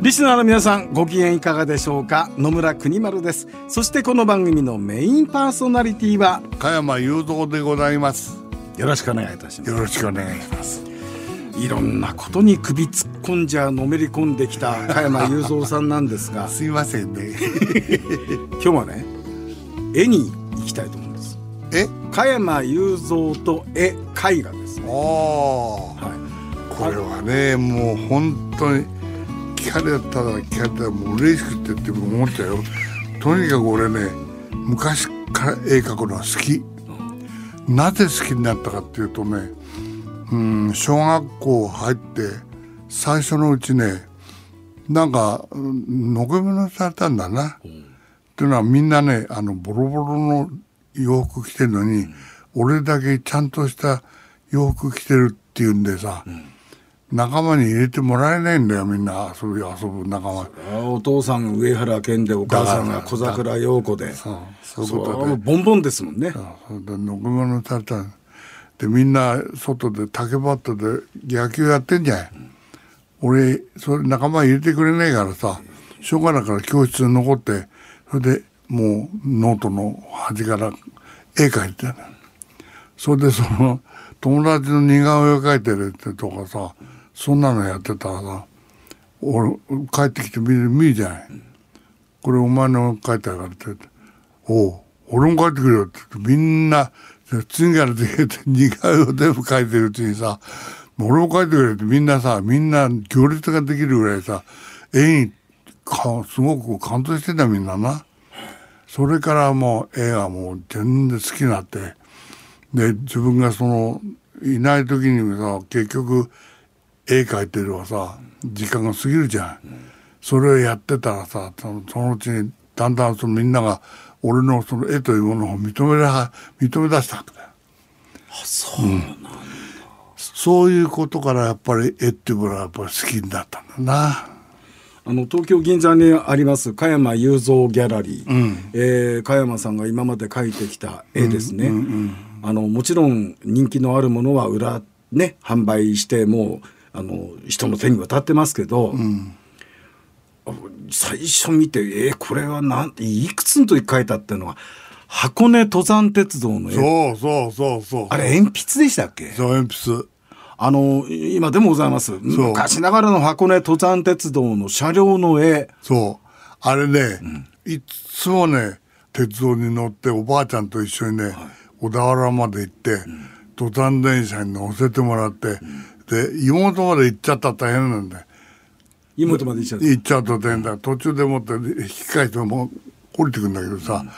リスナーの皆さんご機嫌いかがでしょうか？野村国丸です。そしてこの番組のメインパーソナリティは加山雄三でございます。よろしくお願いいたします。よろしくお願いします。いろんなことに首突っ込んじゃのめり込んできた加山雄三さんなんですが すいませんね。今日はね絵に行きたいと思うんです。え？加山雄三と絵絵画ですね。ああ、はい、これはねもう本当に聞かれたら聞かれたらもう嬉しくてって思っちゃうよ。とにかく俺ね昔から絵描くのは好き。なぜ好きになったかっていうとねうん小学校入って最初のうちねなんかのけものされたんだな、うん、っていうのはみんなねあのボロボロの洋服着てるのに、うん、俺だけちゃんとした洋服着てるっていうんでさ、うん。仲間に入れてもらえないんだよみんな。遊び遊ぶ仲間。お父さん上原健でお母さんが小桜陽子で。そうそういうことで。ボンボンですもんね。そうで乗り物されたでみんな外で竹バットで野球やってんじゃん、うん、俺それ仲間入れてくれないからさしょうがないから教室に残ってそれでもうノートの端から絵描いてたそれでその友達の似顔絵を描いてるってとかさそんなのやってたら俺帰ってきて見る見るじゃない、これお前の書いてあるからっておう俺も書いてくれよってみんな次から次へと似顔絵を全部書いてるうちにさ俺も書いてくれってみんなさみんな行列ができるぐらいさ絵にかすごく感動してたみんなな。それからもう絵がもう全然好きになってで自分がそのいない時にさ結局絵描いてるはさ時間が過ぎるじゃん、それをやってたらさそのそのうちにだんだんそのみんなが俺のその絵というものを認めら認め出したわけだよ。あそうなんだ、うん、そういうことからやっぱり絵っていうものはやっぱり好きになったんだな。あの東京銀座にあります加山雄三ギャラリー、うん、えー、加山さんが今まで描いてきた絵ですね、うんうんうん、あのもちろん人気のあるものは裏ね販売してもうあの人の手に渡ってますけど、うん、最初見てえー、これはなんていくつの時書いたっていうのは箱根登山鉄道の絵。そうそうそうそう。あれ鉛筆でしたっけ？そう鉛筆。あの今でもございます。昔ながらの箱根登山鉄道の車両の絵。そう。あれね、うん、いつもね鉄道に乗っておばあちゃんと一緒にね、はい、小田原まで行って、うん、登山電車に乗せてもらって、うんで妹まで行っちゃったら大変なんだよ。妹まで行っちゃう行っちゃうと大変だ。途中でもって引き返しても降りてくんだけどさ、うん、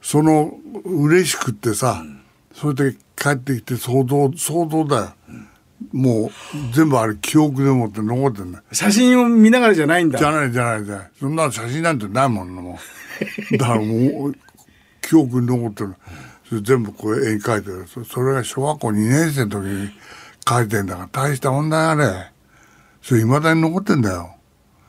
その嬉しくってさ、うん、それで帰ってきて想像想像だよ、うんもう全部あれ記憶でもって残ってんだ写真を見ながらじゃないんだ。じゃないじゃないじゃない。そんな写真なんてないもんなもう。だからもう記憶に残ってるそれ全部こう絵に描いてる。それが小学校2年生の時に書いてんだから大した問題あれ。それいまだに残ってんだよ。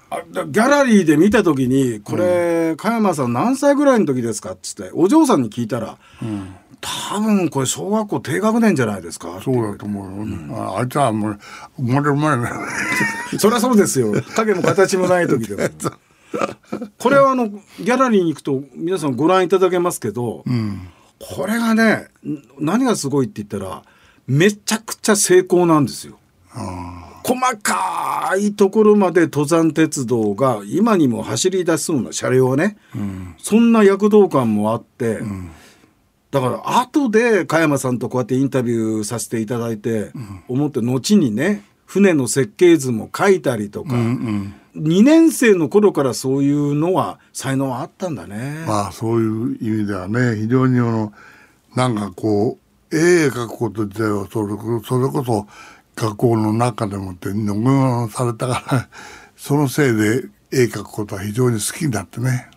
あギャラリーで見た時にこれ、うん、加山さん何歳ぐらいの時ですかっつってお嬢さんに聞いたら、うん、多分これ小学校低学年じゃないですか。そうだと思うよ、うん、ああいつはもう生まれる前な そりゃそうですよ。影も形もない時でも。これはあのギャラリーに行くと皆さんご覧いただけますけど、うん、これがね何がすごいって言ったらめちゃくちゃ成功なんですよ。細かいところまで登山鉄道が今にも走り出すような車両ね、うん、そんな躍動感もあって、うん、だから後で加山さんとこうやってインタビューさせていただいて、思って後にね船の設計図も書いたりとか、うんうん、2年生の頃からそういうのは才能あったんだね。まあそういう意味ではね非常にあのなんかこう絵描くこと自体はそれそれこそ学校の中でもって飲み物されたから そのせいで絵描くことは非常に好きになってね。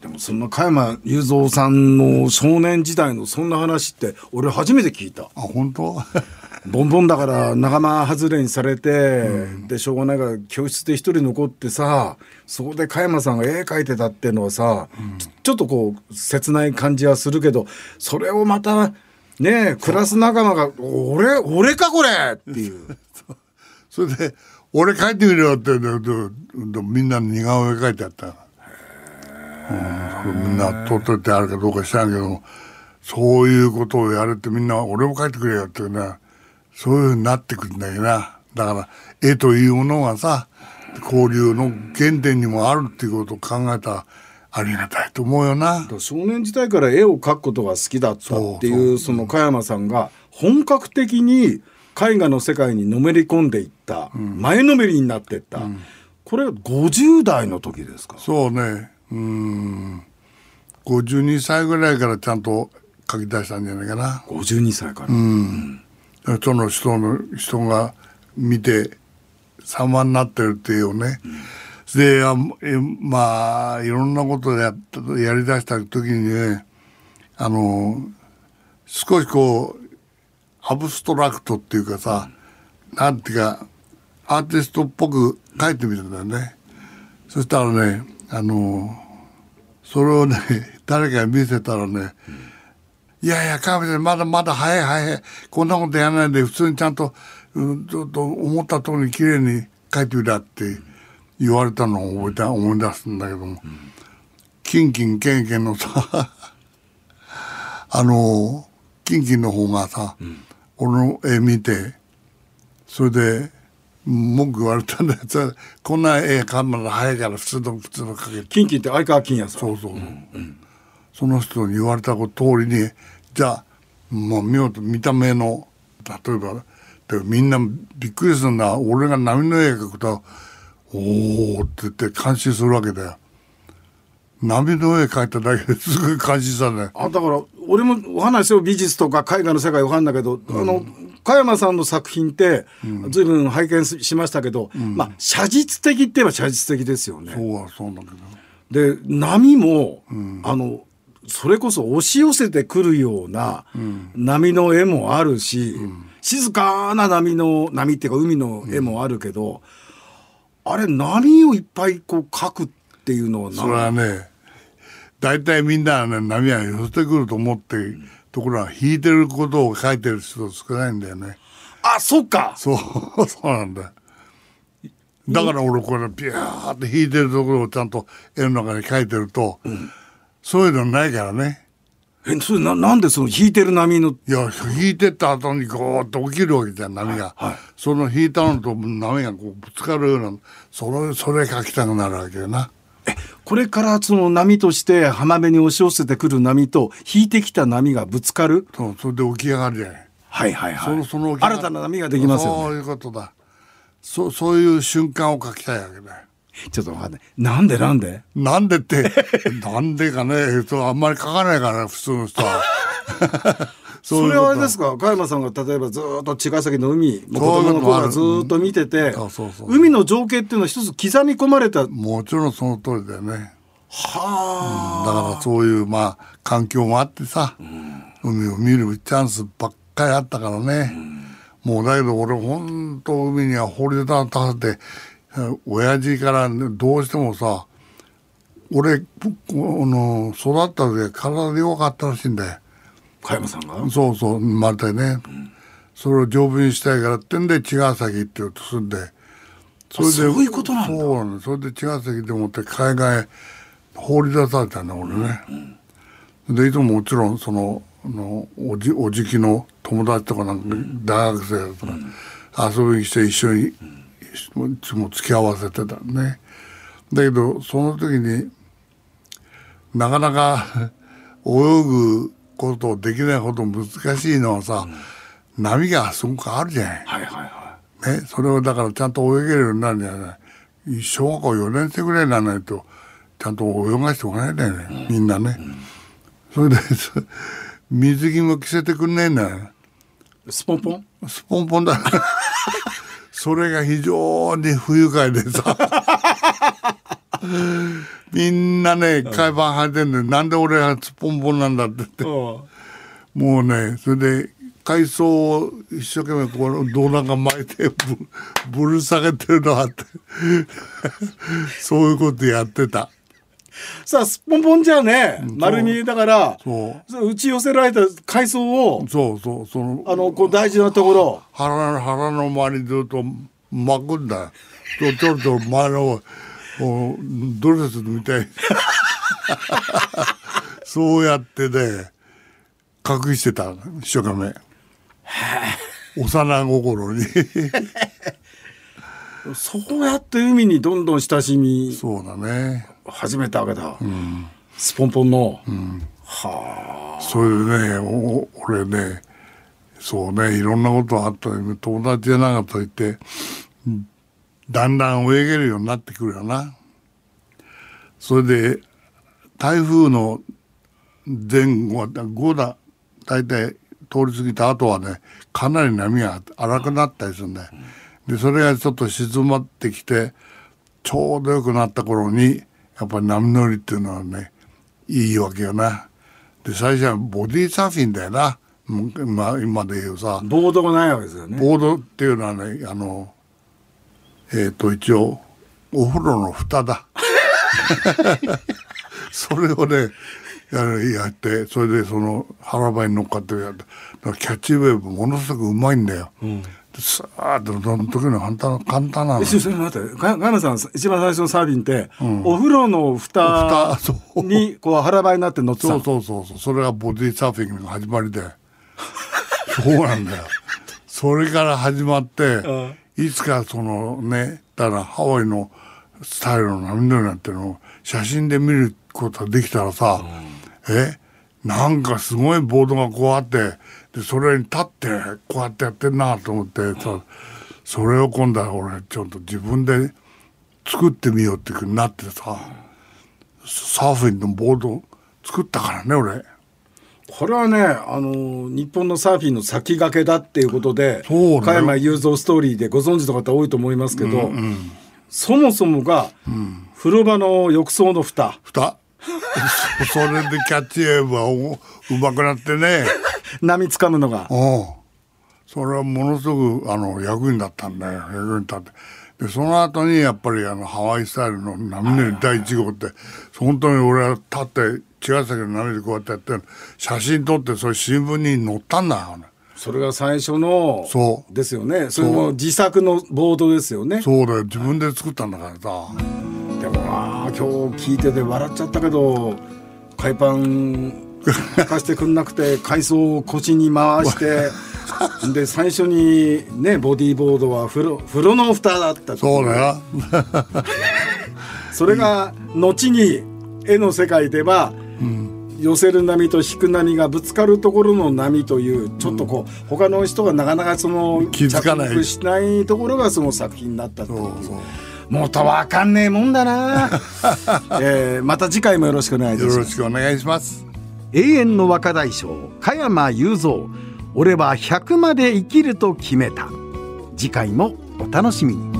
でもそんな加山雄三さんの少年時代のそんな話って俺初めて聞いた。あ本当？ボンボンだから仲間外れにされて、でしょうがないから教室で一人残ってさそこで加山さんが絵描いてたっていうのはさ、ちょちょっとこう切ない感じはするけどそれをまたねクラス仲間が「俺俺かこれ!」ってい う。それで「俺描いてみろよ」ってみんな似顔絵描いてあった。うん、みんな撮っといてあるかどうか知らんけどそういうことをやるってみんな「俺も描いてくれよ」ってね。そういうふうになってくるんだよな。だから絵というものがさ交流の原点にもあるっていうことを考えたらありがたいと思うよな。少年時代から絵を描くことが好きだったっていうその加山さんが本格的に絵画の世界にのめり込んでいった、前のめりになっていった、これは50代の時ですか？そうね。うん。52歳ぐらいからちゃんと書き出したんじゃないかな。52歳から、その人の人が見て様になってるっていうね、であえまあいろんなことややりだした時にねあの少しこうアブストラクトっていうかさ、なんていうかアーティストっぽく書いてみたんだよねそしたらねあのそれをね 誰かに見せたらね、いやいや、川辺さん、まだまだ早い早い。こんなことやらないで、普通にちゃんと、うん、ちょっと思った通りに綺麗に書いてみたって言われたのを覚えた、思い出すんだけども、キンキンケンケンのさ、あの、キンキンの方がさ、俺の絵見て、それで、文句言われたんだよ。こんな絵描くの早いから普通の普通の描け。キンキンって相川金也さんそうそうそう、その人に言われたこと通りにじゃあもう見事見た目の例えばでみんなびっくりするんだ俺が波の絵描くと「おお」って言って感心するわけだよ。波の絵描いただけですごい感心したね。あだから俺もお話を美術とか絵画の世界わかんだけど、あの加山さんの作品って随分拝見しましたけど、まあ写実的って言えば写実的ですよね。そうはそうだけど。で波も、あのそれこそ押し寄せてくるような波の絵もあるし、静かな波の波っていうか海の絵もあるけど、あれ波をいっぱいこう描くっていうのはそれはね大体みんなはね波は寄せてくると思ってところは引いてることを描いてる人少ないんだよね。あそっか。そう、そうなんだ。よ。だから俺これピューって弾いてるところをちゃんと絵の中に描いてると、そういうのないからね。えそれななんでその引いてる波の？いや、弾いてった後にゴーッと起きるわけじゃん、波が。その弾いたのと波がこうぶつかるような、それ、それ描きたくなるわけよな。これからその波として浜辺に押し寄せてくる波と引いてきた波がぶつかる？そう、それで起き上がるじゃない。はいはいはいそのその新たな波ができますよねそういうことだ。そう、そういう瞬間を描きたいわけだよ。ちょっと分かんないなんでなんで？なんでって、なんでかね、そうあんまり書かないから、普通の人は。それは。あれですか？加山さんが例えばずーっと茅ヶ崎の海子供の頃からずーっと見てて海の情景っていうのは一つ刻み込まれた。はもちろんその通りだよね。あ、だからそういうまあ環境もあってさ、海を見るチャンスばっかりあったからね。もうだけど俺本当海には放り出させて、親父からねどうしてもさ、俺、この育った時体で弱かったらしいんだよ。加山さんが？そうそう、生まれてね。それを丈夫にしたいからってんで、茅ヶ崎って言うとすんで。それでそういうことなんだそう。それで茅ヶ崎でもって海外へ放り出されたんだ、俺ね。で、いつももちろん、その、あのおじ、おじきの友達とかなんか、大学生とか、遊びにして一緒に、いつも付き合わせてたね。だけど、その時に、なかなか 泳ぐことできないほど難しいのはさ、波がすごくあるじゃない。はいはいはね、それをだからちゃんと泳げるようになるんじゃない小学校4年生ぐらいにならないとちゃんと泳がしておかないんだよね、みんなね、それでそ水着も着せてくんねえんだよ。いスポンポン？スポンポンだ それが非常に不愉快でさ。みんなね海パン履いてんでなんで俺はスポンポンなんだって言って。もうねそれで海藻を一生懸命この胴長巻いてぶぶる下げてるのあって。そういうことやってたさあすっぽんぽんじゃね丸みだからそう。そう打ち寄せられた海藻をそうそうその。あのこう大事なところ。腹の腹の周りにずっと巻くんだ。よちょっと前のドレスみたい。そうやってね隠してた一生懸命。幼心に。そうやって海にどんどん親しみ。そうだね始めたわけだ、スポンポンの、うん、はあ。それでねお俺ねそうねいろんなことあった友達じゃなかったと言ってうんだんだん泳げるようになってくるよな。それで台風の前後は5だ大体通り過ぎた後はねかなり波が荒くなったりするんだよ。でそれがちょっと静まってきてちょうどよくなった頃にやっぱり波乗りっていうのはねいいわけよな。で最初はボディーサーフィンだよな。まあ今で言うさ。ボードがないわけですよね。ボードっていうのはねあのえっ、と一応お風呂の蓋だ。それをねやってそれでその腹ばいに乗っかってやってキャッチウェーブものすごくうまいんだよ、でさーっとその時の簡単簡単なの。えちょちょ待って。か加山さん一番最初のサーフィンって、お風呂の蓋にこう腹ばいになって乗ってたそうのそうそうそう。それがボディサーフィンの始まりで。そうなんだよ。それから始まって、いつかそのねだからハワイのスタイルの波乗りなんてのを写真で見ることができたらさ、え？なんかすごいボードがこうあってでそれに立ってこうやってやってんなと思ってさそれを今度は俺ちょっと自分で作ってみようっていうなってさサーフィンのボード作ったからね俺。これはねあの日本のサーフィンの先駆けだっていうことでそうだよ加山雄三ストーリーでご存知の方多いと思いますけど、そもそもが、風呂場の浴槽の蓋。蓋そ それでキャッチウェーブはおうまくなってね。波つかむのが。うん。それはものすごくあの役に立ったんだよ。役に立って。でその後にやっぱりあのハワイスタイルの波乗り第1号って本当に俺は立って茅ヶ崎の波でこうやってやって写真撮ってそれ新聞に載ったんだよ。ねそれが最初のそう。ですよね。それも自作のボードですよね。そうだよ。自分で作ったんだからさ今日聞いてて笑っちゃったけど海パン貸してくんなくて海藻を腰に回して で最初にねボディーボードは風呂風呂の蓋だったそうだよ。それが後に絵の世界では、寄せる波と引く波がぶつかるところの波というちょっとこう、他の人がなかなかその気づかない。しないところがその作品になったっていう。そうそうもっとわかんねえもんだな、えーまた次回もよろしくお願いいたしよろますしくお願いします。永遠の若大将加山雄三。俺は100まで生きると決めた。次回もお楽しみに